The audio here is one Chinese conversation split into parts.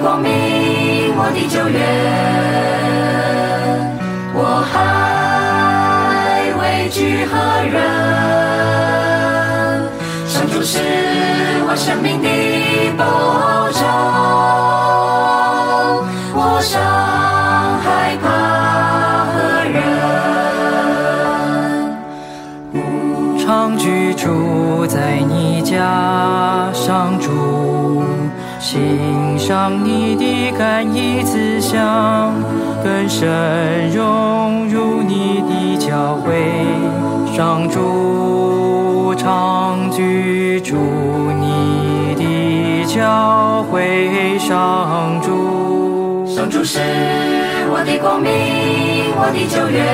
光明，我的救援，我还畏惧何人？上主是我生命的保障，赏你的甘义慈祥，更深融入你的教会，上主常居住你的教会，上主。上主是我的光明，我的救援，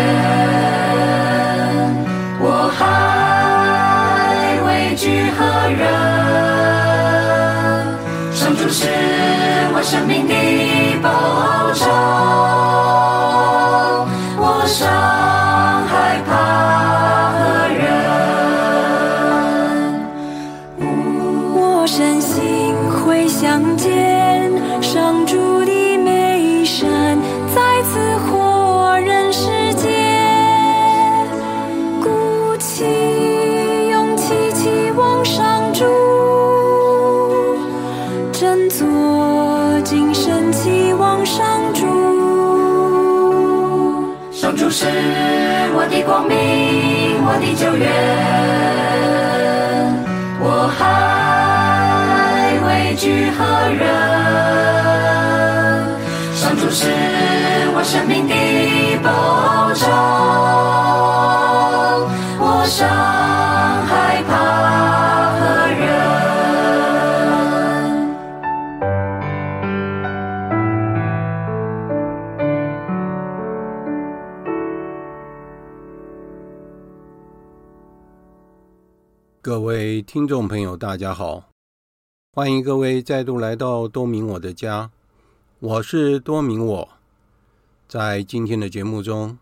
我还畏惧何人？上主是生命的保障，我想我的光明，我的救援，我还畏惧何人？上主是我生命的保障，我听众朋友，大家好，欢迎各位再度来到多明我的家，我是多明我。在今天的节目中，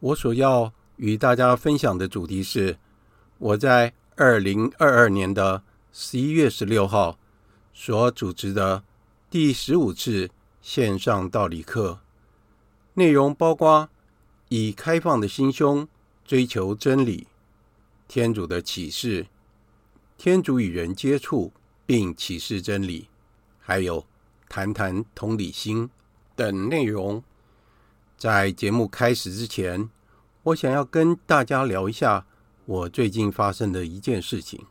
我所要与大家分享的主题是我在二零二二年的十一月十六号所主持的第十五次线上道理课，内容包括以开放的心胸追求真理。天主的启示，天主与人接触并启示真理，还有谈谈同理心等内容。在节目开始之前，我想要跟大家聊一下我最近发生的一件事情。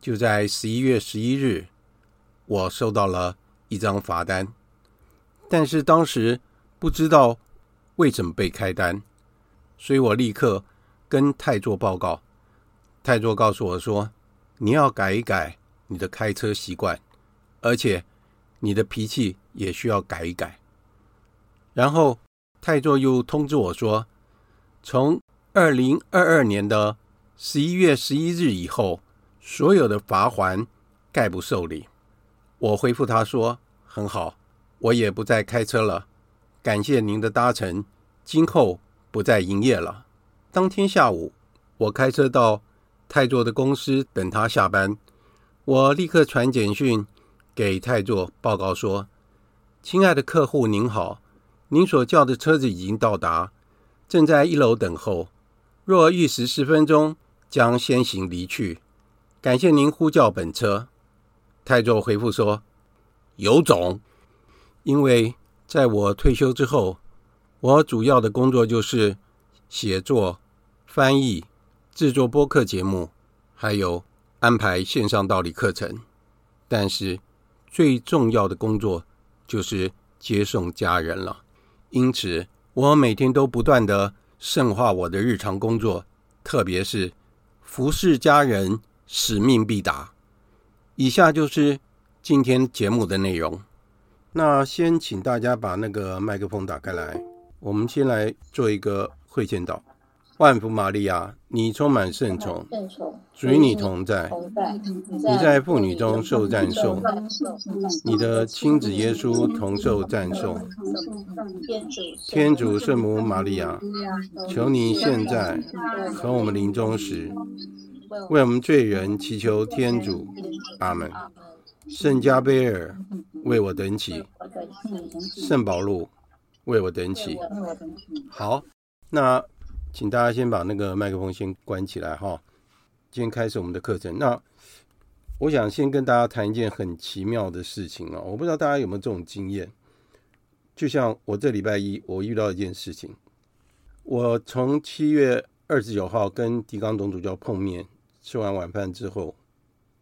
就在十一月十一日，我收到了一张罚单，但是当时不知道为什么被开单，所以我立刻跟太座报告。太座告诉我说：“你要改一改你的开车习惯，而且你的脾气也需要改一改。”然后太座又通知我说：“从二零二二年的十一月十一日以后，所有的罚锾概不受理。”我回复他说：“很好，我也不再开车了，感谢您的搭乘，今后不再营业了。”当天下午，我开车到泰座的公司等他下班，我立刻传简讯给泰座报告说，亲爱的客户您好，您所叫的车子已经到达，正在一楼等候。若逾时十分钟，将先行离去。感谢您呼叫本车。泰座回复说：“有种。”因为在我退休之后，我主要的工作就是写作、翻译、制作播客节目，还有安排线上道理课程。但是最重要的工作就是接送家人了。因此，我每天都不断地深化我的日常工作，特别是服侍家人。使命必达。以下就是今天节目的内容。那先请大家把那个麦克风打开来。我们先来做一个会见祷。万福玛利亚，你充满圣宠，主与你同在。你在妇女中受赞颂，你的亲子耶稣同受赞颂。天主圣母玛利亚，求你现在和我们临终时。为我们罪人祈求天主，阿门。圣加贝尔为我等起，圣保禄为我等起。好，那请大家先把那个麦克风先关起来哈。今天开始我们的课程。那我想先跟大家谈一件很奇妙的事情啊，我不知道大家有没有这种经验。就像我这礼拜一我遇到一件事情，我从七月二十九号跟狄刚总主教碰面。吃完晚饭之后，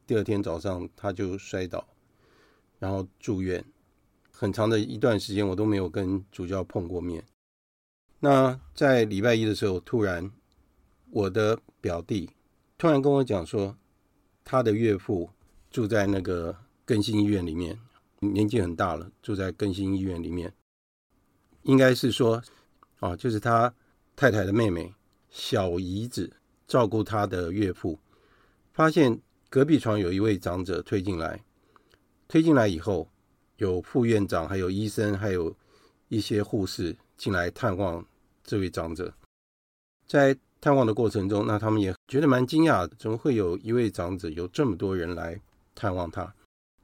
第二天早上他就摔倒，然后住院。很长的一段时间我都没有跟主教碰过面。那在礼拜一的时候，突然我的表弟突然跟我讲说，他的岳父住在那个更新医院里面，年纪很大了，住在更新医院里面。应该是说，啊，就是他太太的妹妹小姨子照顾他的岳父。发现隔壁床有一位长者推进来，推进来以后，有副院长、还有医生、还有一些护士进来探望这位长者。在探望的过程中，那他们也觉得蛮惊讶，怎么会有一位长者有这么多人来探望他？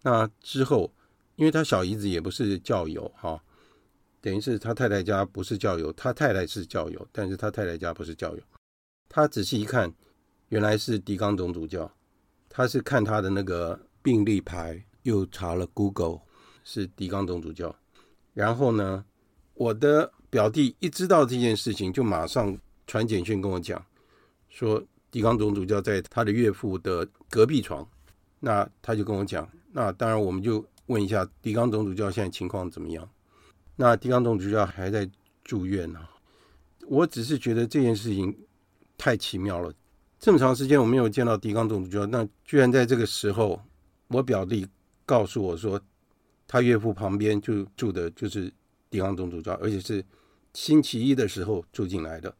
那之后，因为他小姨子也不是教友哈，等于是他太太家不是教友，他太太是教友，但是他太太家不是教友。他仔细一看。原来是狄刚总主教，他是看他的那个病历牌，又查了 Google，是狄刚总主教。然后呢，我的表弟一知道这件事情，就马上传简讯跟我讲，说狄刚总主教在他的岳父的隔壁床。那他就跟我讲，那当然我们就问一下狄刚总主教现在情况怎么样？那狄刚总主教还在住院呢。我只是觉得这件事情太奇妙了。这么长时间我没有见到狄刚总主教，那居然在这个时候，我表弟告诉我说，他岳父旁边就住的就是狄刚总主教，而且是星期一的时候住进来的。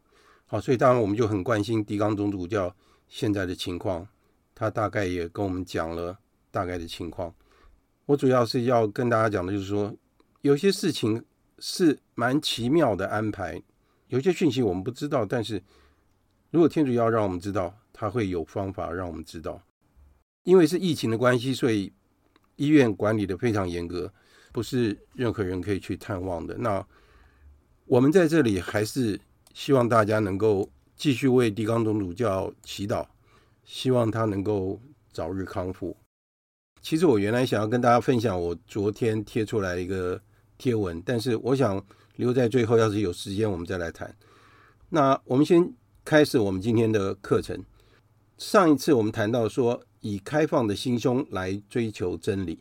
好，所以当然我们就很关心狄刚总主教现在的情况，他大概也跟我们讲了大概的情况。我主要是要跟大家讲的就是说，有些事情是蛮奇妙的安排，有些讯息我们不知道，但是。如果天主要让我们知道，他会有方法让我们知道。因为是疫情的关系，所以医院管理的非常严格，不是任何人可以去探望的。那我们在这里还是希望大家能够继续为狄刚总主教祈祷，希望他能够早日康复。其实我原来想要跟大家分享我昨天贴出来一个贴文，但是我想留在最后，要是有时间我们再来谈。那我们先。开始我们今天的课程。上一次我们谈到说，以开放的心胸来追求真理，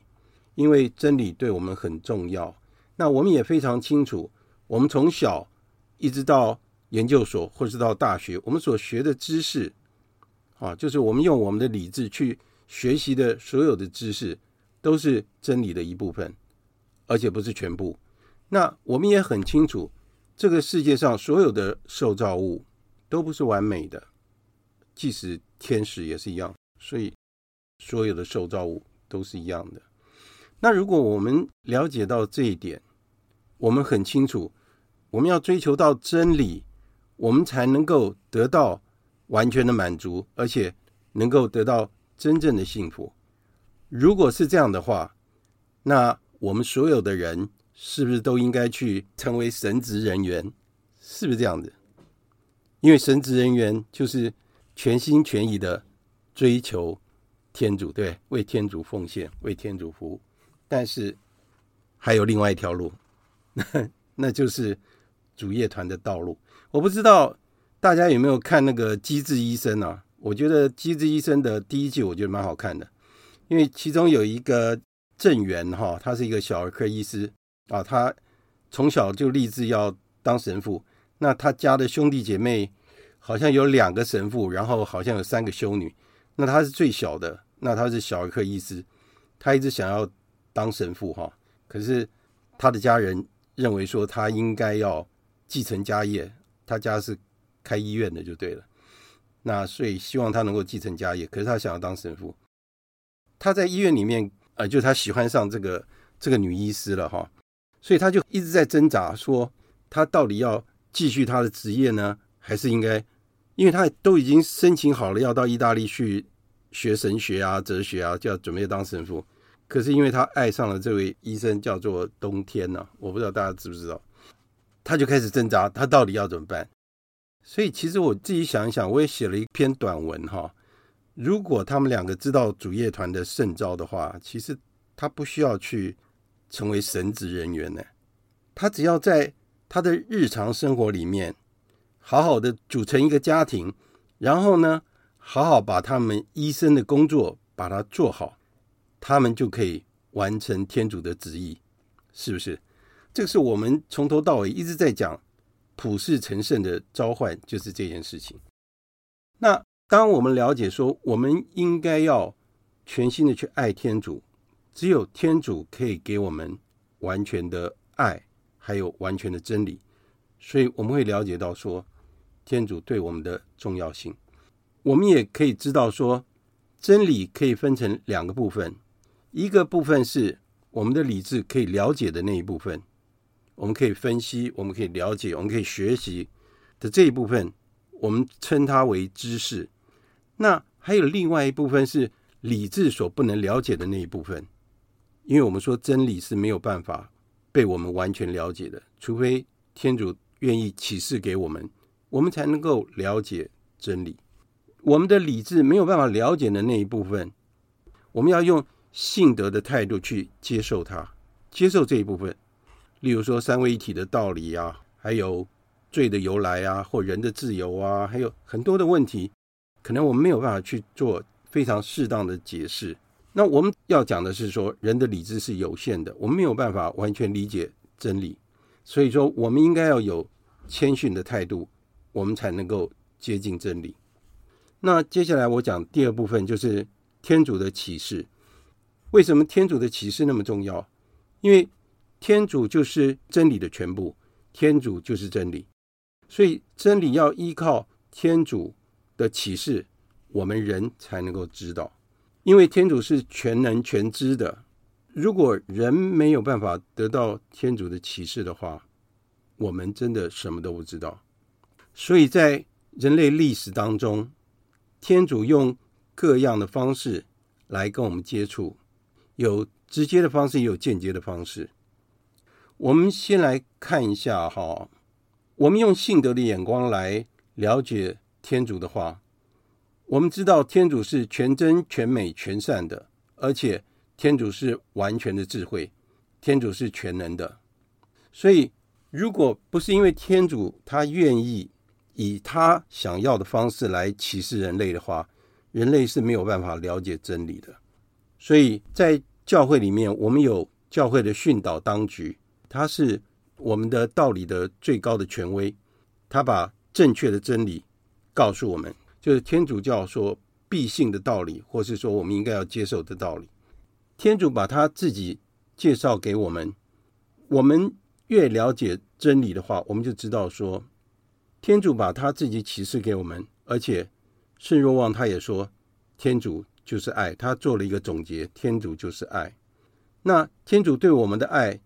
因为真理对我们很重要。那我们也非常清楚，我们从小一直到研究所或是到大学，我们所学的知识，啊，就是我们用我们的理智去学习的所有的知识，都是真理的一部分，而且不是全部。那我们也很清楚，这个世界上所有的受造物。都不是完美的，即使天使也是一样，所以所有的受造物都是一样的。那如果我们了解到这一点，我们很清楚，我们要追求到真理，我们才能够得到完全的满足，而且能够得到真正的幸福。如果是这样的话，那我们所有的人，是不是都应该去成为神职人员？是不是这样子？因为神职人员就是全心全意的追求天主，对，为天主奉献，为天主服务。但是还有另外一条路，那 那就是主业团的道路。我不知道大家有没有看那个《机智医生》啊？我觉得《机智医生》的第一季我觉得蛮好看的，因为其中有一个郑源哈，他是一个小儿科医师啊，他从小就立志要当神父。那他家的兄弟姐妹好像有两个神父，然后好像有三个修女。那他是最小的，那他是小儿科医师，他一直想要当神父哈。可是他的家人认为说他应该要继承家业，他家是开医院的就对了。那所以希望他能够继承家业，可是他想要当神父。他在医院里面，呃，就他喜欢上这个这个女医师了哈，所以他就一直在挣扎，说他到底要。继续他的职业呢，还是应该？因为他都已经申请好了，要到意大利去学神学啊、哲学啊，就要准备当神父。可是因为他爱上了这位医生，叫做冬天呢、我不知道大家知不知道，他就开始挣扎，他到底要怎么办？所以其实我自己想一想，我也写了一篇短文哈。如果他们两个知道主业团的圣召的话，其实他不需要去成为神职人员呢，他只要在。他的日常生活里面，好好的组成一个家庭，然后呢，好好把他们医生的工作把它做好，他们就可以完成天主的旨意，是不是？这是我们从头到尾一直在讲普世成圣的召唤，就是这件事情。那当我们了解说，我们应该要全心的去爱天主，只有天主可以给我们完全的爱。还有完全的真理，所以我们会了解到说，天主对我们的重要性。我们也可以知道说，真理可以分成两个部分，一个部分是我们的理智可以了解的那一部分，我们可以分析，我们可以了解，我们可以学习的这一部分，我们称它为知识。那还有另外一部分是理智所不能了解的那一部分，因为我们说真理是没有办法。被我们完全了解的，除非天主愿意启示给我们，我们才能够了解真理。我们的理智没有办法了解的那一部分，我们要用信德的态度去接受它，接受这一部分。例如说三位一体的道理啊，还有罪的由来啊，或人的自由啊，还有很多的问题，可能我们没有办法去做非常适当的解释。那我们要讲的是说，人的理智是有限的，我们没有办法完全理解真理，所以说我们应该要有谦逊的态度，我们才能够接近真理。那接下来我讲第二部分，就是天主的启示。为什么天主的启示那么重要？因为天主就是真理的全部，天主就是真理，所以真理要依靠天主的启示，我们人才能够知道。因为天主是全能全知的，如果人没有办法得到天主的启示的话，我们真的什么都不知道。所以在人类历史当中，天主用各样的方式来跟我们接触，有直接的方式，也有间接的方式。我们先来看一下哈，我们用信德的眼光来了解天主的话。我们知道天主是全真、全美、全善的，而且天主是完全的智慧，天主是全能的。所以，如果不是因为天主他愿意以他想要的方式来启示人类的话，人类是没有办法了解真理的。所以在教会里面，我们有教会的训导当局，他是我们的道理的最高的权威，他把正确的真理告诉我们。就是天主教说必信的道理，或是说我们应该要接受的道理。天主把他自己介绍给我们，我们越了解真理的话，我们就知道说，天主把他自己启示给我们，而且圣若望他也说，天主就是爱，他做了一个总结，天主就是爱。那天主对我们的爱，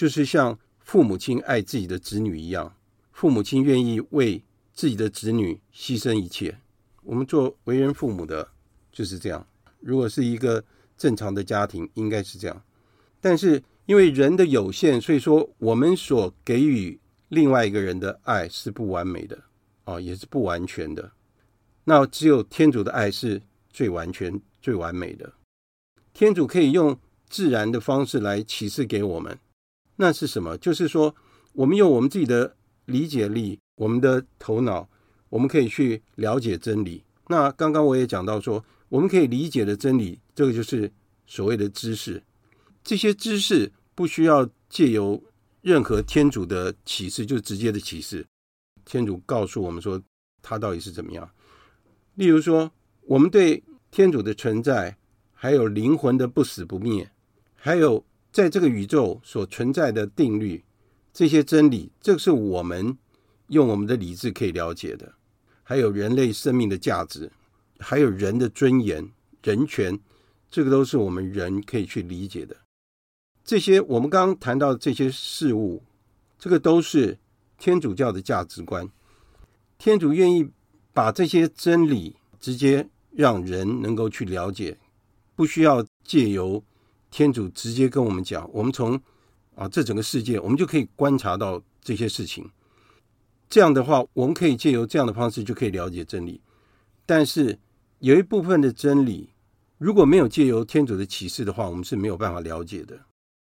就是像父母亲爱自己的子女一样，父母亲愿意为自己的子女牺牲一切。我们做为人父母的就是这样。如果是一个正常的家庭，应该是这样。但是因为人的有限，所以说我们所给予另外一个人的爱是不完美的啊、哦，也是不完全的。那只有天主的爱是最完全、最完美的。天主可以用自然的方式来启示给我们，那是什么？就是说，我们用我们自己的理解力、我们的头脑，我们可以去了解真理。那刚刚我也讲到说，我们可以理解的真理，这个就是所谓的知识。这些知识。不需要借由任何天主的启示，就是直接的启示。天主告诉我们说，他到底是怎么样。例如说，我们对天主的存在，还有灵魂的不死不灭，还有在这个宇宙所存在的定律，这些真理，这是我们用我们的理智可以了解的。还有人类生命的价值，还有人的尊严、人权，这个都是我们人可以去理解的。这些我们刚刚谈到的这些事物，这个都是天主教的价值观。天主愿意把这些真理直接让人能够去了解，不需要借由天主直接跟我们讲。我们从啊这整个世界，我们就可以观察到这些事情。这样的话，我们可以借由这样的方式就可以了解真理。但是有一部分的真理，如果没有借由天主的启示的话，我们是没有办法了解的。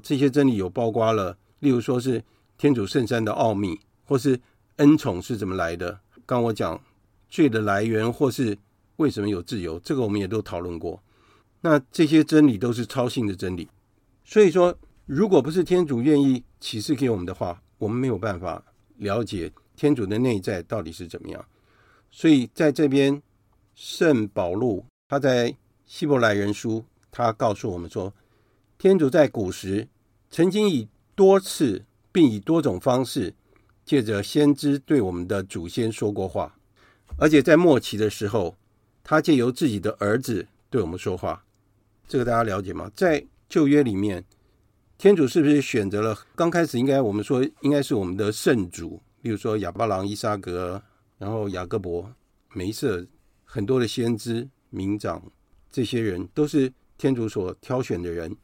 这些真理有包括了，例如说是天主圣山的奥秘，或是恩宠是怎么来的。刚我讲罪的来源，或是为什么有自由，这个我们也都讨论过。那这些真理都是超性的真理，所以说，如果不是天主愿意启示给我们的话，我们没有办法了解天主的内在到底是怎么样。所以在这边，圣保禄他在希伯来人书，他告诉我们说，天主在古时曾经以多次并以多种方式，借着先知对我们的祖先说过话，而且在末期的时候，他借由自己的儿子对我们说话。这个大家了解吗？在旧约里面，天主是不是选择了刚开始应该我们说应该是我们的圣祖，比如说亚巴郎、伊撒格，然后雅各伯、梅瑟，很多的先知、名长，这些人都是天主所挑选的人。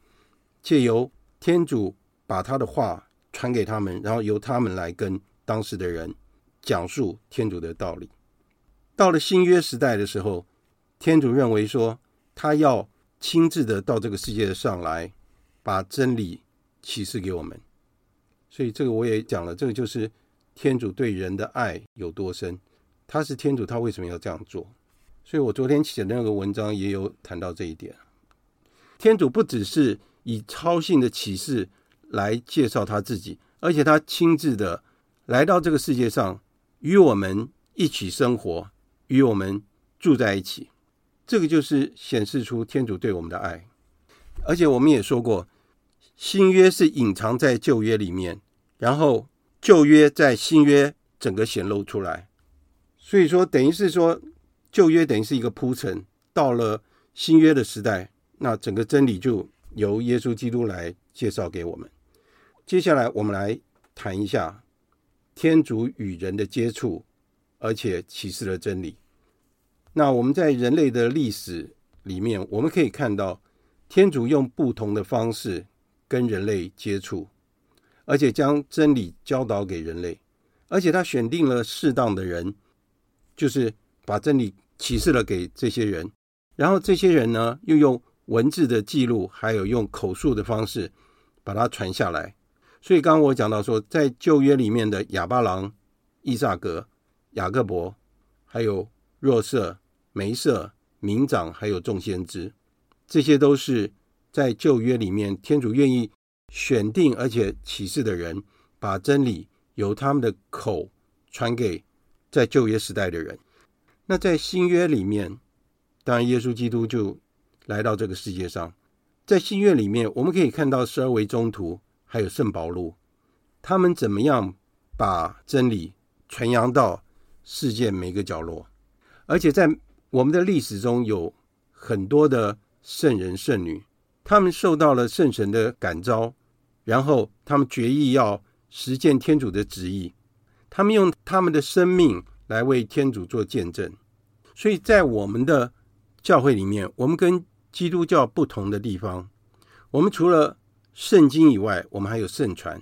借由天主把他的话传给他们，然后由他们来跟当时的人讲述天主的道理。到了新约时代的时候，天主认为说他要亲自的到这个世界上来，把真理启示给我们。所以这个我也讲了，这个就是天主对人的爱有多深。他是天主，他为什么要这样做？所以我昨天写的那个文章也有谈到这一点。天主不只是以超性的启示来介绍他自己，而且他亲自的来到这个世界上，与我们一起生活，与我们住在一起。这个就是显示出天主对我们的爱。而且我们也说过，新约是隐藏在旧约里面，然后旧约在新约整个显露出来。所以说，等于是说，旧约等于是一个铺陈，到了新约的时代，那整个真理就。由耶稣基督来介绍给我们。接下来，我们来谈一下天主与人的接触，而且启示了真理。那我们在人类的历史里面，我们可以看到天主用不同的方式跟人类接触，而且将真理教导给人类，而且他选定了适当的人，就是把真理启示了给这些人，然后这些人呢，又用。文字的记录，还有用口述的方式把它传下来。所以刚刚我讲到说，在旧约里面的亚巴郎、伊撒格、雅各伯，还有若瑟、梅瑟、民长，还有众先知，这些都是在旧约里面天主愿意选定而且启示的人，把真理由他们的口传给在旧约时代的人。那在新约里面，当然耶稣基督就。来到这个世界上，在新约里面，我们可以看到十二位宗徒，还有圣保禄，他们怎么样把真理传扬到世界每个角落。而且在我们的历史中，有很多的圣人圣女，他们受到了圣神的感召，然后他们决意要实践天主的旨意，他们用他们的生命来为天主做见证。所以在我们的教会里面，我们跟基督教不同的地方，我们除了圣经以外，我们还有圣传。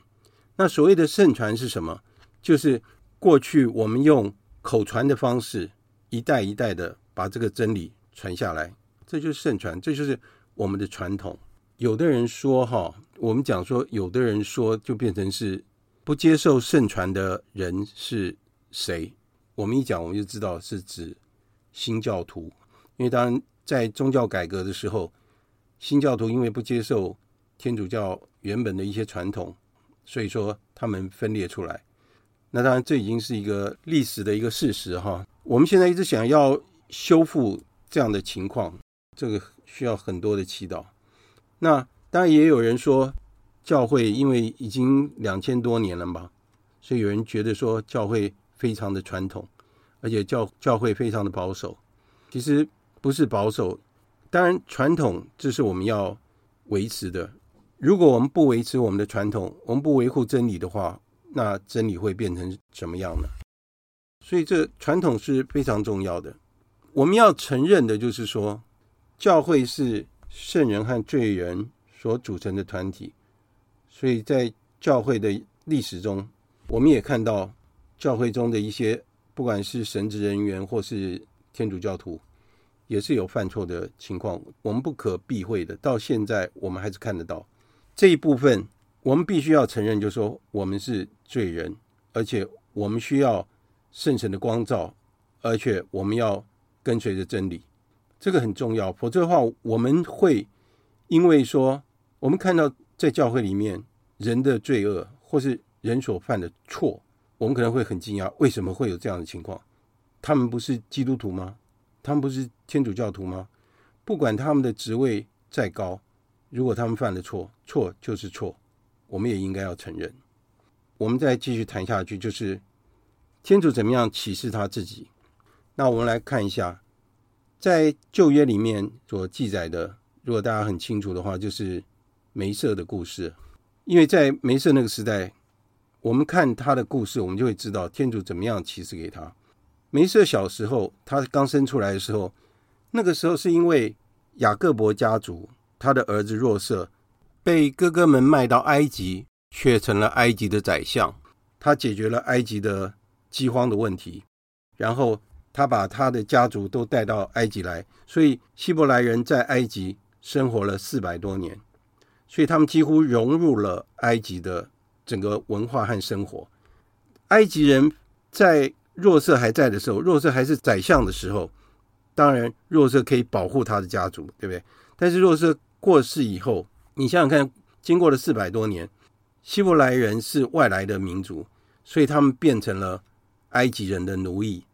那所谓的圣传是什么？就是过去我们用口传的方式，一代一代的把这个真理传下来，这就是圣传，这就是我们的传统。有的人说，哈，我们讲说，有的人说，就变成是不接受圣传的人是谁？我们一讲，我们就知道是指新教徒，因为当在宗教改革的时候，新教徒因为不接受天主教原本的一些传统，所以说他们分裂出来。那当然，这已经是一个历史的一个事实哈。我们现在一直想要修复这样的情况，这个需要很多的祈祷。那当然也有人说，教会因为已经两千多年了嘛，所以有人觉得说教会非常的传统，而且教教会非常的保守。其实不是保守，当然传统这是我们要维持的。如果我们不维持我们的传统，我们不维护真理的话，那真理会变成什么样呢？所以这传统是非常重要的。我们要承认的就是说，教会是。圣人和罪人所组成的团体，所以在教会的历史中，我们也看到教会中的一些，不管是神职人员或是天主教徒，也是有犯错的情况，我们不可避讳的。到现在，我们还是看得到这一部分，我们必须要承认，就是说我们是罪人，而且我们需要圣神的光照，而且我们要跟随着真理。这个很重要，否则的话，我们会因为说，我们看到在教会里面人的罪恶，或是人所犯的错，我们可能会很惊讶，为什么会有这样的情况？他们不是基督徒吗？他们不是天主教徒吗？不管他们的职位再高，如果他们犯了错，错就是错，我们也应该要承认。我们再继续谈下去，就是天主怎么样启示他自己？那我们来看一下。在旧约里面所记载的，如果大家很清楚的话，就是梅瑟的故事。因为在梅瑟那个时代，我们看他的故事，我们就会知道天主怎么样启示给他。梅瑟小时候，他刚生出来的时候，那个时候是因为雅各伯家族他的儿子若瑟被哥哥们卖到埃及，却成了埃及的宰相。他解决了埃及的饥荒的问题，然后。他把他的家族都带到埃及来，所以希伯来人在埃及生活了四百多年，所以他们几乎融入了埃及的整个文化和生活。埃及人在若瑟还在的时候，若瑟还是宰相的时候，当然若瑟可以保护他的家族，对不对？但是若瑟过世以后，你想想看，经过了四百多年，希伯来人是外来的民族，所以他们变成了埃及人的奴役。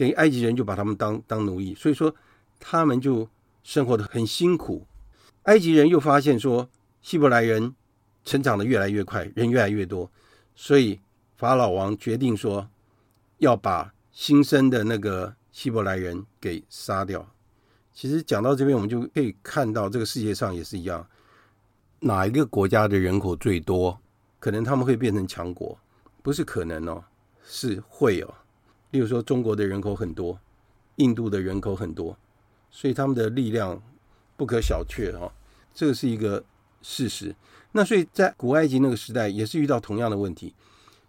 等于埃及人就把他们当当奴役，所以说他们就生活得很辛苦。埃及人又发现说，希伯来人成长得越来越快，人越来越多，所以法老王决定说要把新生的那个希伯来人给杀掉。其实讲到这边，我们就可以看到这个世界上也是一样，哪一个国家的人口最多，可能他们会变成强国，不是可能哦，是会哦。例如说，中国的人口很多，印度的人口很多，所以他们的力量不可小觑哈。这个是一个事实。那所以在古埃及那个时代，也是遇到同样的问题。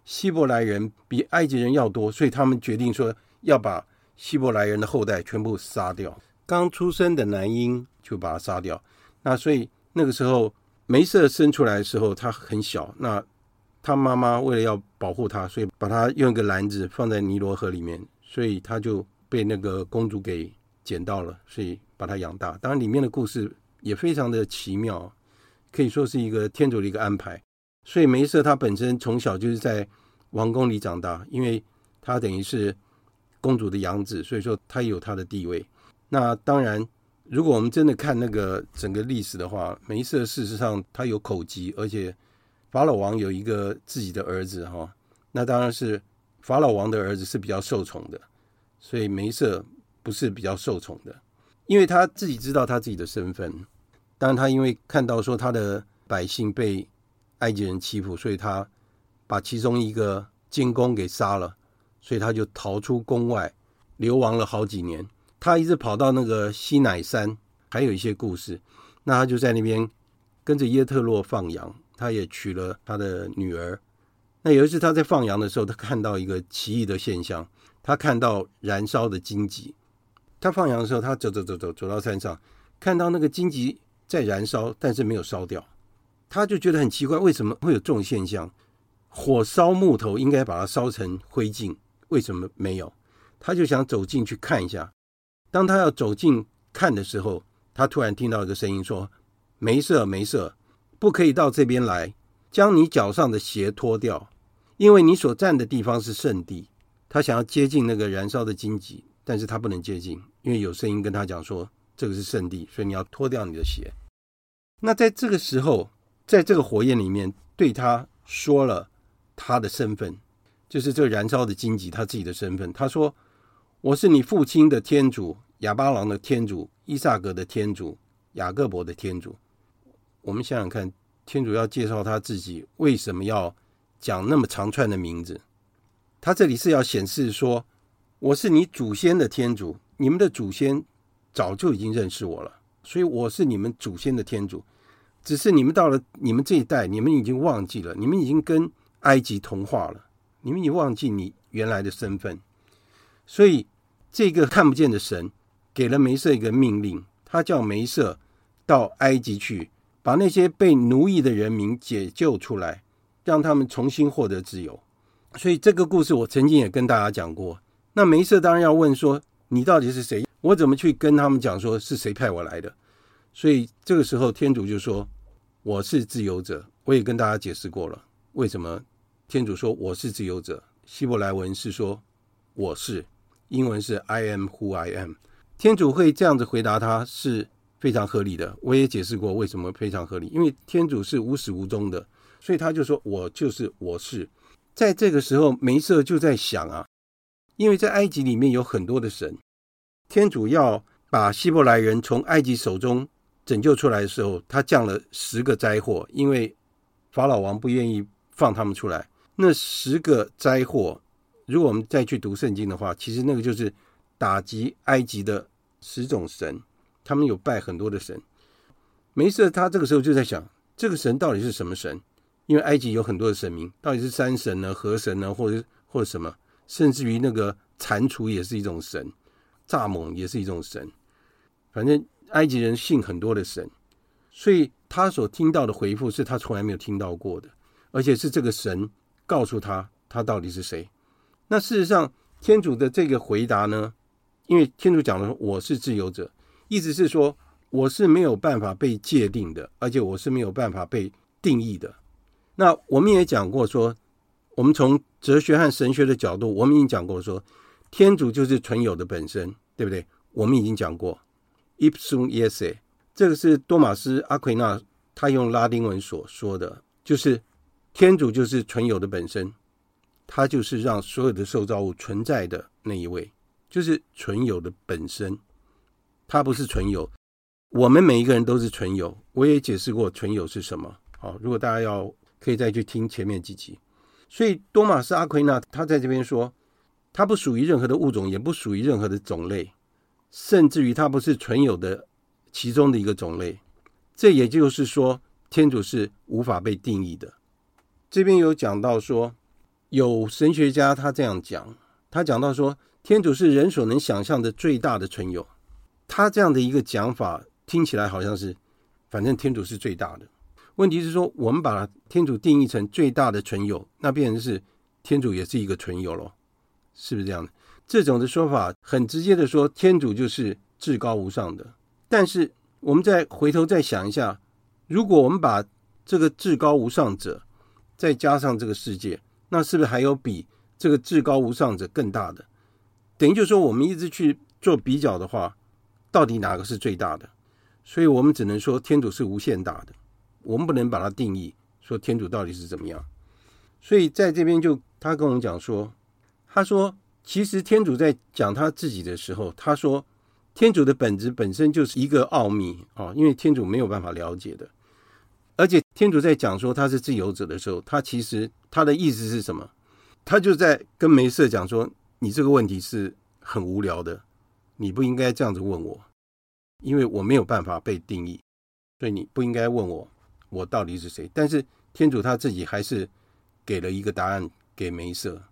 希伯来人比埃及人要多，所以他们决定说要把希伯来人的后代全部杀掉。刚出生的男婴就把他杀掉。那所以那个时候梅瑟生出来的时候，他很小。那他妈妈为了要保护他，所以把他用一个篮子放在尼罗河里面，所以他就被那个公主给捡到了，所以把他养大。当然，里面的故事也非常的奇妙，可以说是一个天主的一个安排。所以梅瑟他本身从小就是在王宫里长大，因为他等于是公主的养子，所以说他有他的地位。那当然，如果我们真的看那个整个历史的话，梅瑟事实上他有口疾，而且。法老王有一个自己的儿子哈，那当然是法老王的儿子是比较受宠的，所以梅瑟不是比较受宠的，因为他自己知道他自己的身份。当然，他因为看到说他的百姓被埃及人欺负，所以他把其中一个监工给杀了，所以他就逃出宫外，流亡了好几年。他一直跑到那个西乃山，还有一些故事，那他就在那边跟着耶特洛放羊，他也娶了他的女儿。那有一次他在放羊的时候，他看到一个奇异的现象，他看到燃烧的荆棘。他放羊的时候，他走走走走走到山上，看到那个荆棘在燃烧，但是没有烧掉，他就觉得很奇怪，为什么会有这种现象？火烧木头应该把它烧成灰烬，为什么没有？他就想走进去看一下。当他要走近看的时候，他突然听到一个声音说：“没事，没事，不可以到这边来，将你脚上的鞋脱掉，因为你所站的地方是圣地。”他想要接近那个燃烧的荆棘，但是他不能接近，因为有声音跟他讲说：“这个是圣地，所以你要脱掉你的鞋。”那在这个时候，在这个火焰里面，对他说了他的身份，就是这燃烧的荆棘，他自己的身份。他说。我是你父亲的天主，亚巴郎的天主，伊萨格的天主，雅各伯的天主。我们想想看，天主要介绍他自己，为什么要讲那么长串的名字？他这里是要显示说，我是你祖先的天主，你们的祖先早就已经认识我了，所以我是你们祖先的天主。只是你们到了你们这一代，你们已经忘记了，你们已经跟埃及同化了，你们已经忘记你原来的身份，所以。这个看不见的神给了梅瑟一个命令，他叫梅瑟到埃及去，把那些被奴役的人民解救出来，让他们重新获得自由。所以这个故事我曾经也跟大家讲过。那梅瑟当然要问说：“你到底是谁？我怎么去跟他们讲说是谁派我来的？”所以这个时候天主就说：“我是自由者。”我也跟大家解释过了，为什么天主说我是自由者？希伯来文是说我是。英文是 I am who I am。天主会这样子回答他是非常合理的。我也解释过为什么非常合理，因为天主是无始无终的，所以他就说我就是我是。在这个时候，梅瑟就在想啊，因为在埃及里面有很多的神，天主要把希伯来人从埃及手中拯救出来的时候，他降了十个灾祸，因为法老王不愿意放他们出来，那十个灾祸。如果我们再去读圣经的话，其实那个就是打击埃及的十种神，他们有拜很多的神。梅瑟他这个时候就在想，这个神到底是什么神？因为埃及有很多的神明，到底是山神呢、河神呢，或者或者什么？甚至于那个蟾蜍也是一种神，蚱蜢也是一种神。反正埃及人信很多的神，所以他所听到的回复是他从来没有听到过的，而且是这个神告诉他他到底是谁。那事实上，天主的这个回答呢，因为天主讲的我是自由者，意思是说我是没有办法被界定的，而且我是没有办法被定义的。那我们也讲过说，我们从哲学和神学的角度，我们已经讲过说，天主就是存有的本身，对不对？我们已经讲过 i p s u m e s e 这个是多玛斯阿奎那他用拉丁文所说的，就是天主就是存有的本身。他就是让所有的受造物存在的那一位，就是存有的本身。他不是纯有，我们每一个人都是纯有。我也解释过纯有是什么。好，如果大家要，可以再去听前面几集。所以多玛斯阿奎那他在这边说，他不属于任何的物种，也不属于任何的种类，甚至于他不是纯有的其中的一个种类。这也就是说，天主是无法被定义的。这边有讲到说。有神学家他这样讲，他讲到说，天主是人所能想象的最大的存有。他这样的一个讲法听起来好像是，反正天主是最大的。问题是说，我们把天主定义成最大的存有，那变成是天主也是一个存有咯，是不是这样的？这种的说法很直接的说，天主就是至高无上的。但是我们再回头再想一下，如果我们把这个至高无上者再加上这个世界。那是不是还有比这个至高无上者更大的？等于就说，我们一直去做比较的话，到底哪个是最大的？所以我们只能说天主是无限大的，我们不能把它定义说天主到底是怎么样。所以在这边就他跟我们讲说，他说其实天主在讲他自己的时候，他说天主的本质本身就是一个奥秘啊，因为天主没有办法了解的。而且天主在讲说他是自由者的时候，他其实他的意思是什么？他就在跟梅瑟讲说：“你这个问题是很无聊的，你不应该这样子问我，因为我没有办法被定义，所以你不应该问我。我到底是谁。但是天主他自己还是给了一个答案给梅瑟，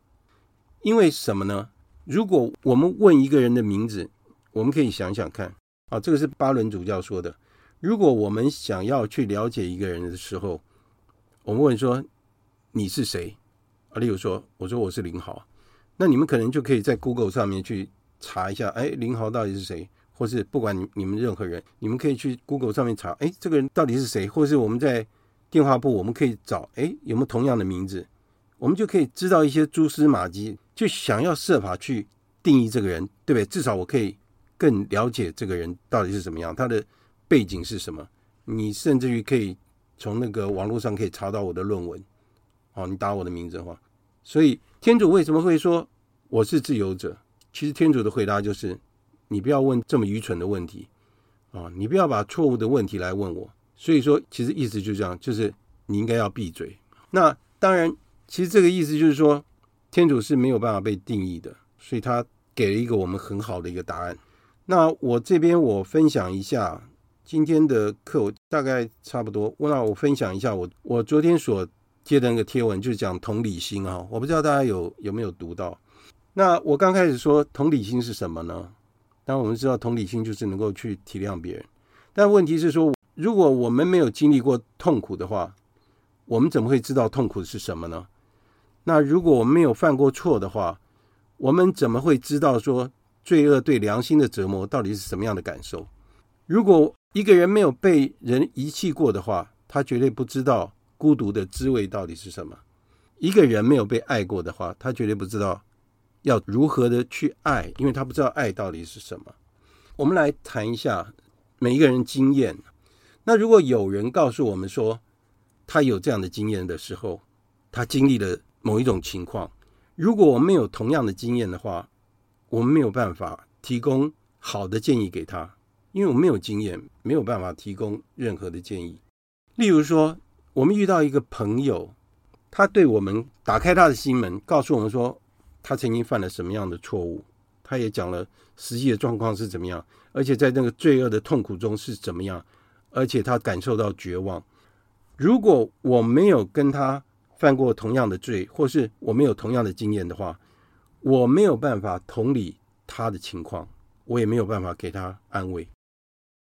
因为什么呢？如果我们问一个人的名字，我们可以想想看啊，这个是巴伦主教说的。如果我们想要去了解一个人的时候，我们问说你是谁？啊，例如说，我说我是林豪，那你们可能就可以在 Google 上面去查一下，哎，林豪到底是谁？或是不管你们任何人，你们可以去 Google 上面查，哎，这个人到底是谁？或是我们在电话簿，我们可以找，哎，有没有同样的名字？我们就可以知道一些蛛丝马迹，就想要设法去定义这个人，对不对？至少我可以更了解这个人到底是怎么样，他的背景是什么。你甚至于可以从那个网络上可以查到我的论文，哦，你打我的名字的话，所以天主为什么会说我是自由者？其实天主的回答就是。你不要问这么愚蠢的问题啊！你不要把错误的问题来问我。所以说，其实意思就是这样，就是你应该要闭嘴。那当然，其实这个意思就是说，天主是没有办法被定义的，所以他给了一个我们很好的一个答案。那我这边我分享一下今天的课，我大概差不多。那我分享一下我我昨天所接的那个贴文，就是讲同理心啊。我不知道大家有有没有读到。那我刚开始说同理心是什么呢？当，我们知道同理心就是能够去体谅别人，但问题是说，如果我们没有经历过痛苦的话，我们怎么会知道痛苦是什么呢？那如果我们没有犯过错的话，我们怎么会知道说罪恶对良心的折磨到底是什么样的感受？如果一个人没有被人遗弃过的话，他绝对不知道孤独的滋味到底是什么。一个人没有被爱过的话，他绝对不知道。要如何的去爱？因为他不知道爱到底是什么。我们来谈一下每一个人经验。那如果有人告诉我们说他有这样的经验的时候，他经历了某一种情况，如果我们有同样的经验的话，我们没有办法提供好的建议给他，因为我们没有经验，没有办法提供任何的建议。例如说，我们遇到一个朋友，他对我们打开他的心门，告诉我们说。他曾经犯了什么样的错误？他也讲了实际的状况是怎么样，而且在那个罪恶的痛苦中是怎么样，而且他感受到绝望。如果我没有跟他犯过同样的罪，或是我没有同样的经验的话，我没有办法同理他的情况，我也没有办法给他安慰。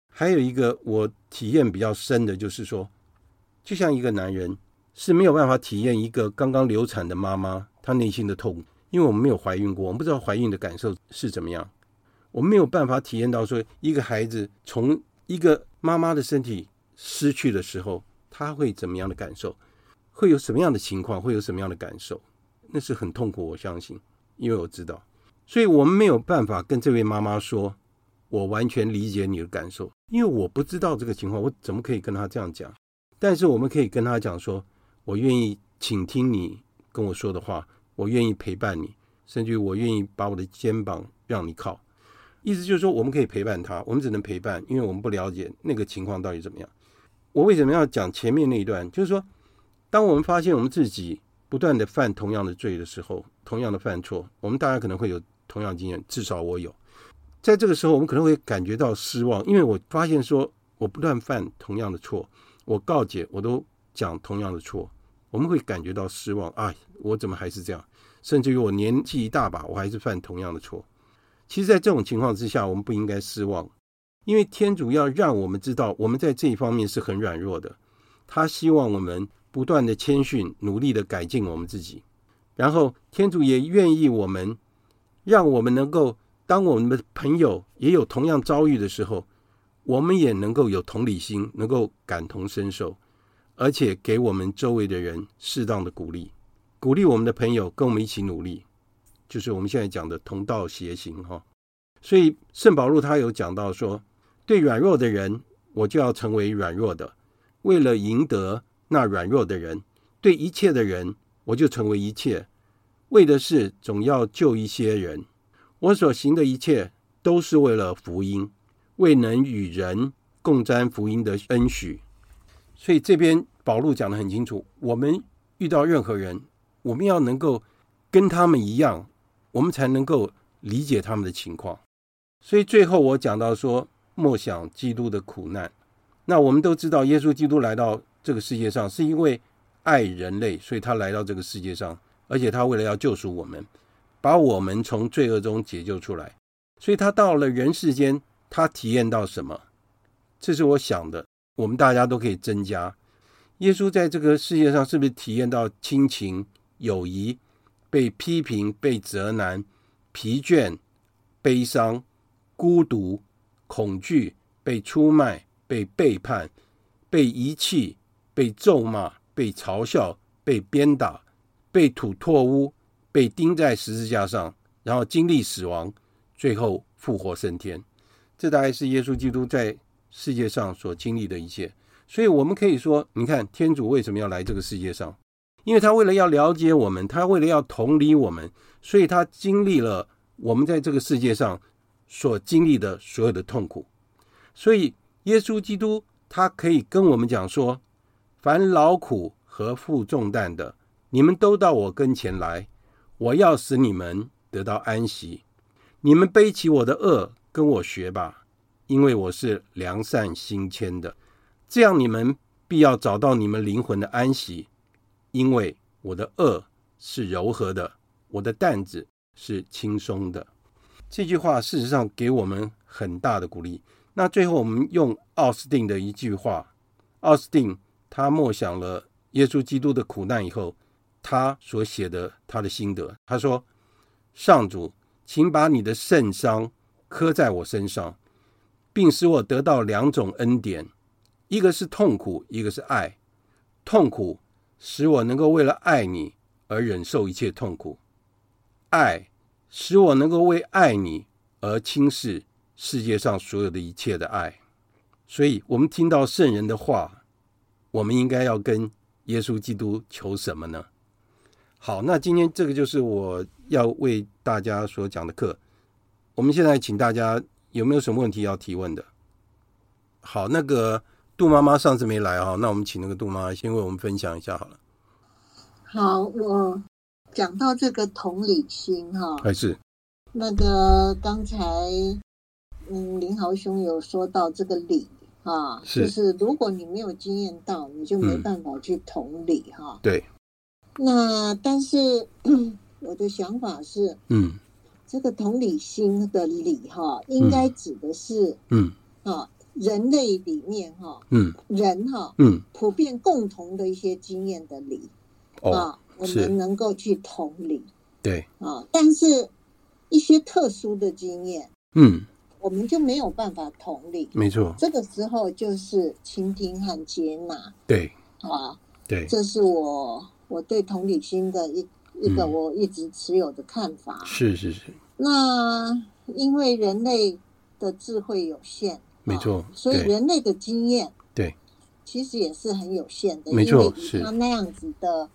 还有一个我体验比较深的就是说，就像一个男人是没有办法体验一个刚刚流产的妈妈她内心的痛。因为我们没有怀孕过，我们不知道怀孕的感受是怎么样，我们没有办法体验到说一个孩子从一个妈妈的身体失去的时候，他会怎么样的感受，会有什么样的情况，会有什么样的感受，那是很痛苦，我相信，因为我知道，所以我们没有办法跟这位妈妈说，我完全理解你的感受，因为我不知道这个情况，我怎么可以跟她这样讲？但是我们可以跟她讲说，我愿意倾听你跟我说的话。我愿意陪伴你，甚至于我愿意把我的肩膀让你靠。意思就是说，我们可以陪伴他，我们只能陪伴，因为我们不了解那个情况到底怎么样。我为什么要讲前面那一段？就是说，当我们发现我们自己不断的犯同样的罪的时候，同样的犯错，我们大家可能会有同样经验，至少我有。在这个时候，我们可能会感觉到失望，因为我发现说我不断犯同样的错，我告诫我都讲同样的错，我们会感觉到失望。哎，我怎么还是这样？甚至于我年纪一大把，我还是犯同样的错。其实，在这种情况之下，我们不应该失望，因为天主要让我们知道，我们在这一方面是很软弱的。他希望我们不断的谦逊，努力的改进我们自己。然后，天主也愿意我们，让我们能够，当我们的朋友也有同样遭遇的时候，我们也能够有同理心，能够感同身受，而且给我们周围的人适当的鼓励。鼓励我们的朋友跟我们一起努力，就是我们现在讲的同道协行哈。所以圣保禄他有讲到说，对软弱的人，我就要成为软弱的；为了赢得那软弱的人，对一切的人，我就成为一切。为的是总要救一些人。我所行的一切都是为了福音，为能与人共沾福音的恩许。所以这边保禄讲得很清楚，我们遇到任何人。我们要能够跟他们一样，我们才能够理解他们的情况。所以最后我讲到说，默想基督的苦难。那我们都知道，耶稣基督来到这个世界上，是因为爱人类，所以他来到这个世界上，而且他为了要救赎我们，把我们从罪恶中解救出来，所以他到了人世间，他体验到什么？这是我想的，我们大家都可以增加。耶稣在这个世界上是不是体验到亲情、友谊、被批评、被责难、疲倦、悲伤、孤独、恐惧、被出卖、被背叛、被遗弃、被咒骂、被嘲笑、被鞭打、被吐唾污、被钉在十字架上，然后经历死亡，最后复活升天。这大概是耶稣基督在世界上所经历的一切。所以，我们可以说，你看，天主为什么要来这个世界上？因为他为了要了解我们，他为了要同理我们，所以他经历了我们在这个世界上所经历的所有的痛苦。所以，耶稣基督他可以跟我们讲说：“凡劳苦和负重担的，你们都到我跟前来，我要使你们得到安息。你们背起我的轭，跟我学吧，因为我是良善心谦的，这样你们必要找到你们灵魂的安息。因为我的轭是柔和的，我的担子是轻松的。”这句话事实上给我们很大的鼓励。那最后，我们用奥斯定的一句话，奥斯定他默想了耶稣基督的苦难以后，他所写的他的心得。他说：“上主，请把你的圣伤刻在我身上，并使我得到两种恩典，一个是痛苦，一个是爱。痛苦使我能够为了爱你而忍受一切痛苦；爱使我能够为爱你而轻视。”世界上所有的一切的爱，所以我们听到圣人的话，我们应该要跟耶稣基督求什么呢？好，那今天这个就是我要为大家所讲的课。我们现在请大家有没有什么问题要提问的？好，那个杜妈妈上次没来啊，那我们请那个杜妈妈先为我们分享一下好了。好，我讲到这个同理心哈，还是那个刚才。嗯，林豪兄有说到这个理啊，是就是如果你没有经验到，你就没办法去同理哈、嗯。对。那但是 我的想法是，嗯，这个同理心的理哈，应该指的是，嗯啊，人类里面哈，嗯，人哈，嗯，普遍共同的一些经验的理，哦、啊，我们能够去同理。对。啊，但是一些特殊的经验，嗯。我们就没有办法同理，没错。这个时候就是倾听和接纳，对，啊，对，这是我我对同理心的一一个我一直持有的看法。嗯、是是是。那因为人类的智慧有限，没错，所以人类的经验，对，其实也是很有限的，没错，是他那样子的。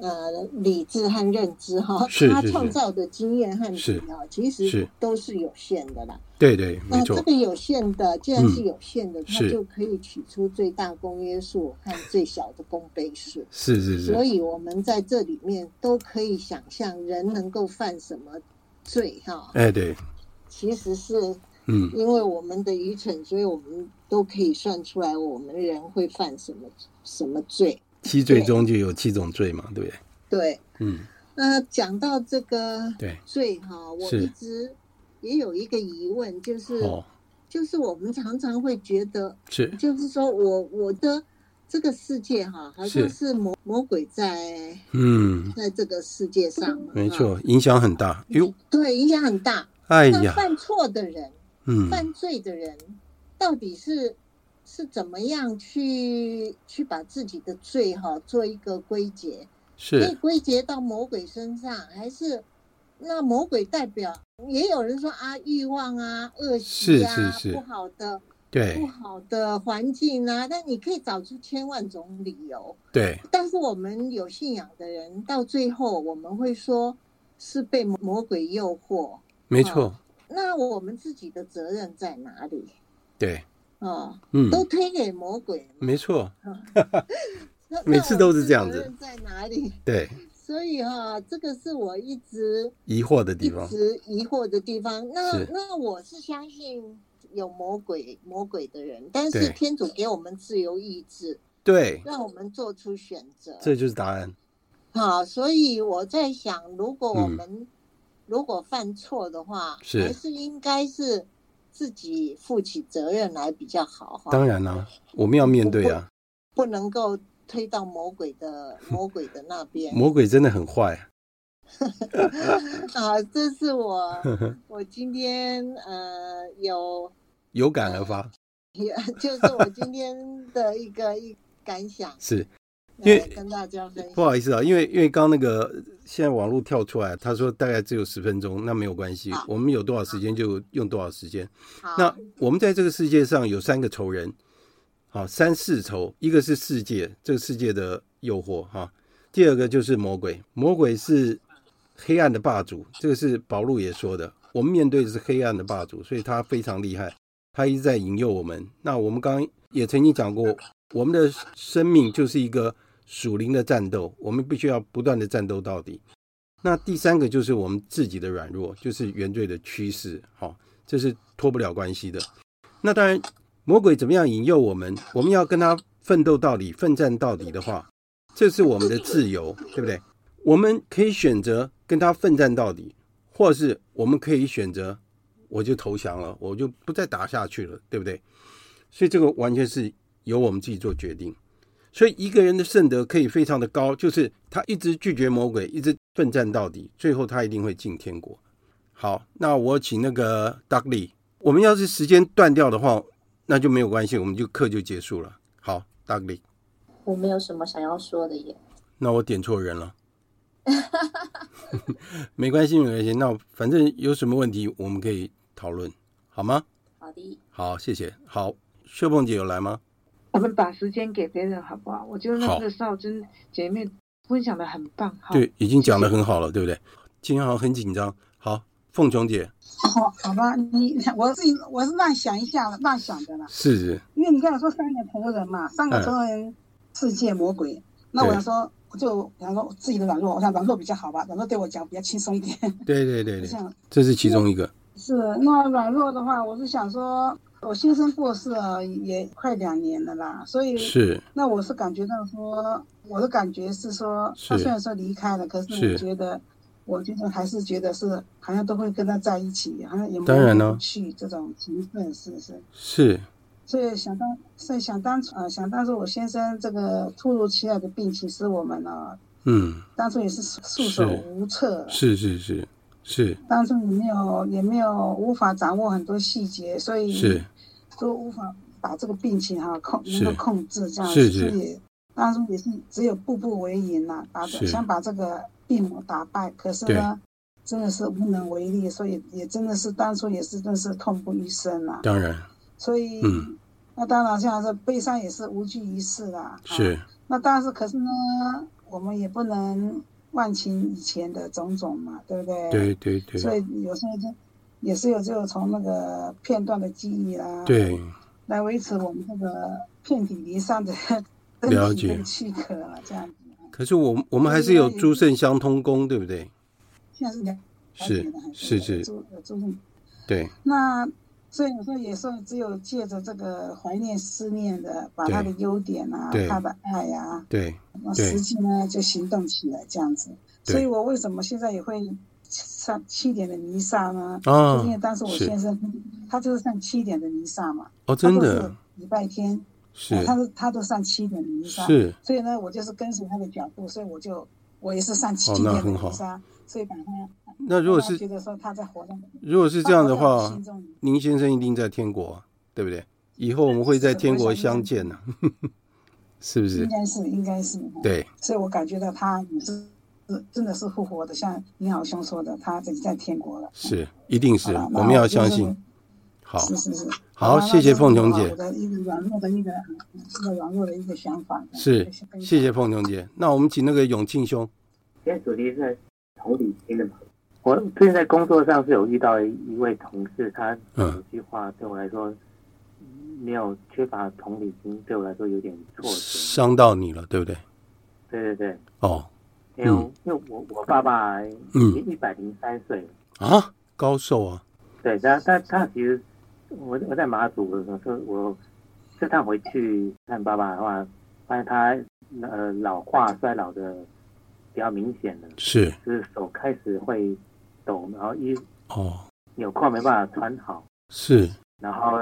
呃，理智和认知哈，他创造的经验和理啊，其实都是有限的啦。对对，没错。那这个有限的，既然是有限的，它就可以取出最大公约数和最小的公倍数。是是是。所以我们在这里面都可以想象人能够犯什么罪哈。哎，对。其实是，嗯，因为我们的愚蠢，所以我们都可以算出来，我们人会犯什么什么罪。七罪中就有七种罪嘛，对不对？对，嗯。那讲到这个对罪哈，我一直也有一个疑问，就是，哦，就是我们常常会觉得，是，就是说我我的这个世界哈，好像是魔魔鬼在，嗯，在这个世界上，没错，影响很大。哟，对，影响很大。哎呀，犯错的人，嗯，犯罪的人，到底是？是怎么样去去把自己的罪哈做一个归结？是可以归结到魔鬼身上，还是那魔鬼代表？也有人说啊，欲望啊，恶习啊，是是是不好的，对，不好的环境啊。但你可以找出千万种理由，对。但是我们有信仰的人，到最后我们会说是被魔鬼诱惑，没错。啊，那我们自己的责任在哪里？对。哦，嗯，都推给魔鬼，没错，每次都是这样子。责任在哪里？对，所以哈，这个是我一直疑惑的地方，一直疑惑的地方。那那我是相信有魔鬼，魔鬼的人，但是天主给我们自由意志，对，让我们做出选择，这就是答案。好，所以我在想，如果我们、嗯、如果犯错的话，是还是应该是自己负起责任来比较好哈。当然啦、啊，我们要面对啊，不，不能够推到魔鬼的魔鬼的那边。魔鬼真的很坏。啊，这是我我今天呃有 有感而发，也就是我今天的一个一感想是。因为跟大家分享，不好意思啊，因为因为刚刚那个现在网络跳出来，他说大概只有十分钟，那没有关系，我们有多少时间就用多少时间。那我们在这个世界上有三个仇人，好，三世仇，一个是世界，这个世界的诱惑哈，第二个就是魔鬼，魔鬼是黑暗的霸主，这个是保禄也说的，我们面对的是黑暗的霸主，所以他非常厉害，他一直在引诱我们。那我们刚刚也曾经讲过，我们的生命就是一个。属灵的战斗，我们必须要不断的战斗到底。那第三个就是我们自己的软弱，就是原罪的趋势，好，这是脱不了关系的。那当然，魔鬼怎么样引诱我们？我们要跟他奋斗到底，奋战到底的话，这是我们的自由，对不对？我们可以选择跟他奋战到底，或是我们可以选择我就投降了，我就不再打下去了，对不对？所以这个完全是由我们自己做决定。所以一个人的圣德可以非常的高，就是他一直拒绝魔鬼，一直奋战到底，最后他一定会进天国。好，那我请那个 Dudley，我们要是时间断掉的话，那就没有关系，我们就课就结束了。好，Dudley，我没有什么想要说的耶。那我点错人了。没关系，没关系。那反正有什么问题我们可以讨论，好吗？好的。好，谢谢。好，秀凤姐有来吗？我们把时间给别人好不好？我觉得那个少珍姐妹分享的很棒，好，对，已经讲的很好了，对不对？今天好像很紧张。好，凤琼姐，好，好吧，你我自己我是乱想一下，乱想的啦。是是。因为你刚才说三个同人嘛，三个同人，世界魔鬼。那我想说，我就比方说自己的软弱，我想软弱比较好吧，软弱对我讲比较轻松一点。对对对 对，这是其中一个。是，那软弱的话，我是想说。我先生过世了，也快两年了啦，所以是那我是感觉到说，我的感觉是说，他虽然说离开了，可是我觉得，我觉得还是觉得是好像都会跟他在一起，好像也没有去这种情分，是不是？是。所以想当，所以想当初啊，想当初我先生这个突如其来的病，其实我们呢，嗯，当初也是束手无策。是是是。是，当初也没有，也没有无法掌握很多细节，所以是。都无法把这个病情哈控能够控制这样。子，所以当初也是只有步步为营呐，把想把这个病魔打败，可是呢，真的是无能为力，所以也真的是当初也是真是痛不欲生呐。当然，所以嗯，那当然像是悲伤也是无济于事啦。是，啊、那但是可是呢，我们也不能。忘情以前的种种嘛，对不对？对对对。所以有时候就也是有这种从那个片段的记忆啦，对，来维持我们这个遍体鳞伤的了解躯壳了这样子。可是我我们还是有诸圣相通功，对不对？现在是两是是是诸诸圣对。那。所以有时候也是只有借着这个怀念、思念的，把他的优点啊，他的爱呀，对，那实际呢就行动起来这样子。所以我为什么现在也会上七点的弥撒呢？啊，因为当时我先生他就是上七点的弥撒嘛。哦，真的。礼拜天是，他都他都上七点的弥撒，是。所以呢，我就是跟随他的脚步，所以我就我也是上七点的弥撒，所以把他。那如果是如果是这样的话，您先生一定在天国，对不对？以后我们会在天国相见呢，是不是？应该是，应该是。对，所以我感觉到他是是真的是复活的，像你好兄说的，他已经在天国了。是，一定是，我们要相信。好，是是是。好，谢谢凤琼姐。我的一个软弱的一个一个软弱的一个想法。是，谢谢凤琼姐。那我们请那个永庆兄。今天主题是同理心的嘛。我最近在工作上是有遇到一位同事，他有句话对我来说没有缺乏同理心，对我来说有点挫折，伤到你了，对不对？对对对。哦，因为因为我我爸爸已经一百零三岁啊，高寿啊。对，他他他其实我我在马祖的时候，我这趟回去看爸爸的话，发现他呃老化衰老的比较明显了，是，就是手开始会抖，然后衣哦。纽扣没办法穿好，是，然后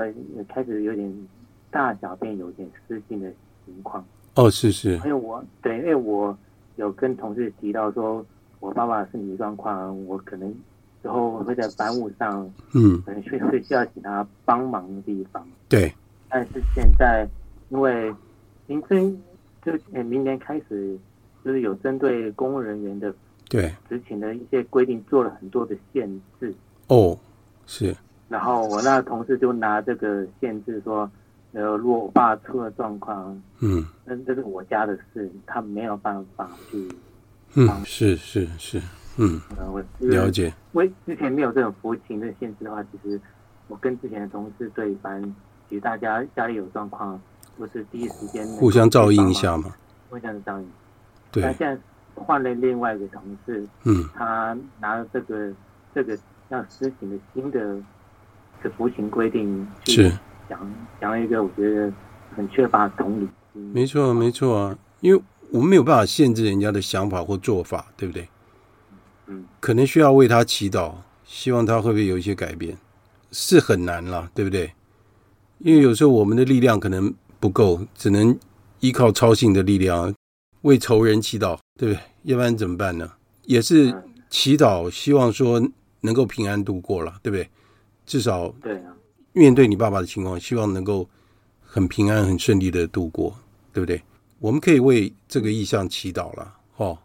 开始有点大小便有点失禁的情况。哦，是是，因为我对，因为我有跟同事提到说，我爸爸身体状况，我可能之后会在班务上，嗯，可能需会需要请他帮忙的地方。对，但是现在因为明天就明年开始，就是有针对公务人员的对执勤的一些规定做了很多的限制。哦，是。然后我那个同事就拿这个限制说。呃，如果我爸出了状况，嗯，那这是我家的事，他没有办法去。嗯，是是是，嗯，呃，我了解。因为之前没有这种服勤的限制的话，其实我跟之前的同事对班，其实大家家里有状况，不是第一时间互相照应一下嘛，互相照应。对。那现在换了另外一个同事，嗯，他拿了这个这个要施行的新的的服刑规定是。讲讲一个，我觉得很缺乏同理心。没错，没错啊，因为我们没有办法限制人家的想法或做法，对不对？嗯，可能需要为他祈祷，希望他会不会有一些改变，是很难了，对不对？因为有时候我们的力量可能不够，只能依靠超性的力量为仇人祈祷，对不对？要不然怎么办呢？也是祈祷，希望说能够平安度过了，对不对？至少对啊。面对你爸爸的情况，希望能够很平安、很顺利的度过，对不对？我们可以为这个意向祈祷了，哦。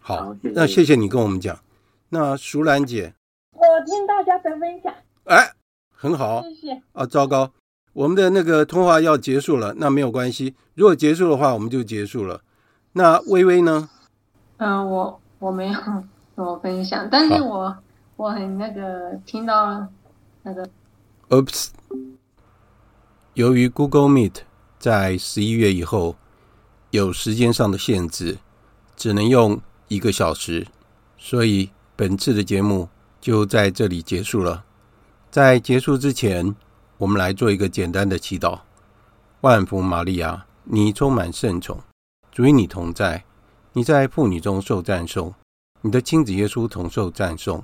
好，好谢谢，那谢谢你跟我们讲。那淑兰姐，我听大家的分享，哎，很好，谢谢。啊，糟糕，我们的那个通话要结束了，那没有关系。如果结束的话，我们就结束了。那微微呢？嗯、呃，我我没有怎么分享，但是我我很那个听到那个。Oops！由于 Google Meet 在十一月以后有时间上的限制，只能用一个小时，所以本次的节目就在这里结束了。在结束之前，我们来做一个简单的祈祷：万福玛利亚，你充满圣宠，主与你同在，你在妇女中受赞颂，你的亲子耶稣同受赞颂。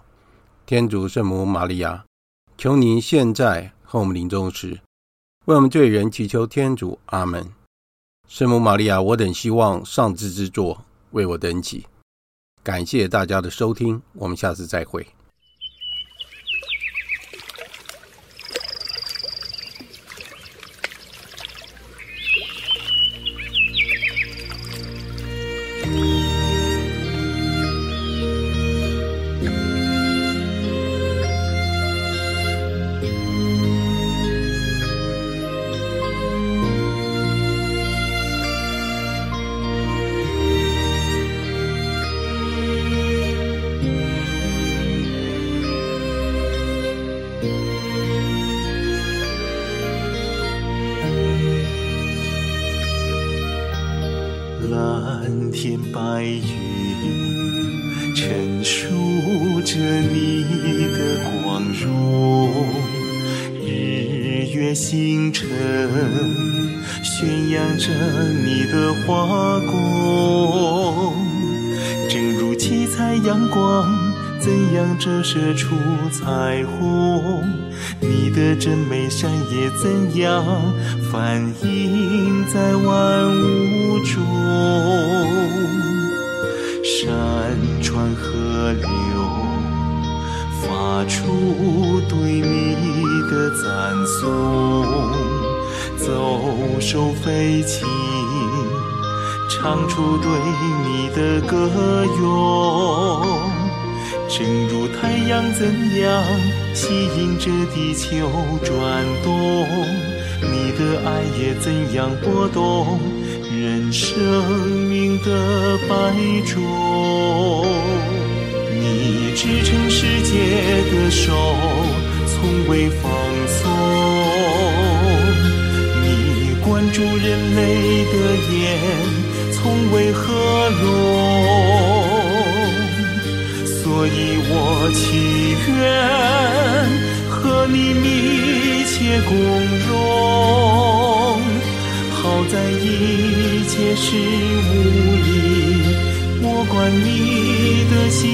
天主圣母玛利亚。求您现在和我们临终时，为我们罪人祈求天主。阿门。圣母玛利亚，我等希望上智之作为我等祈。感谢大家的收听，我们下次再会。样反映在万物中？山川河流发出对你的赞颂，奏手飞禽唱出对你的歌咏。正如太阳怎样吸引着地球转动，的爱也怎样拨动人生命的百种。你支撑世界的手从未放松，你关注人类的眼从未合拢。所以我祈愿和你密切共一切事物里，我管你的行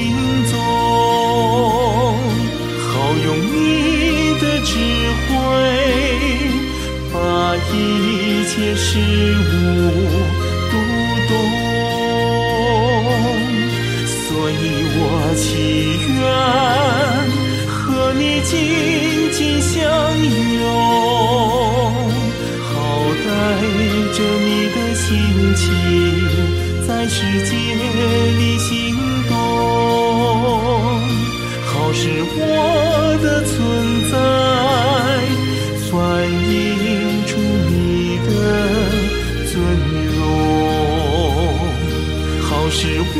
踪，好用你的智慧，把一切事物世界里行动，好使我的存在反映出你的尊荣，好使我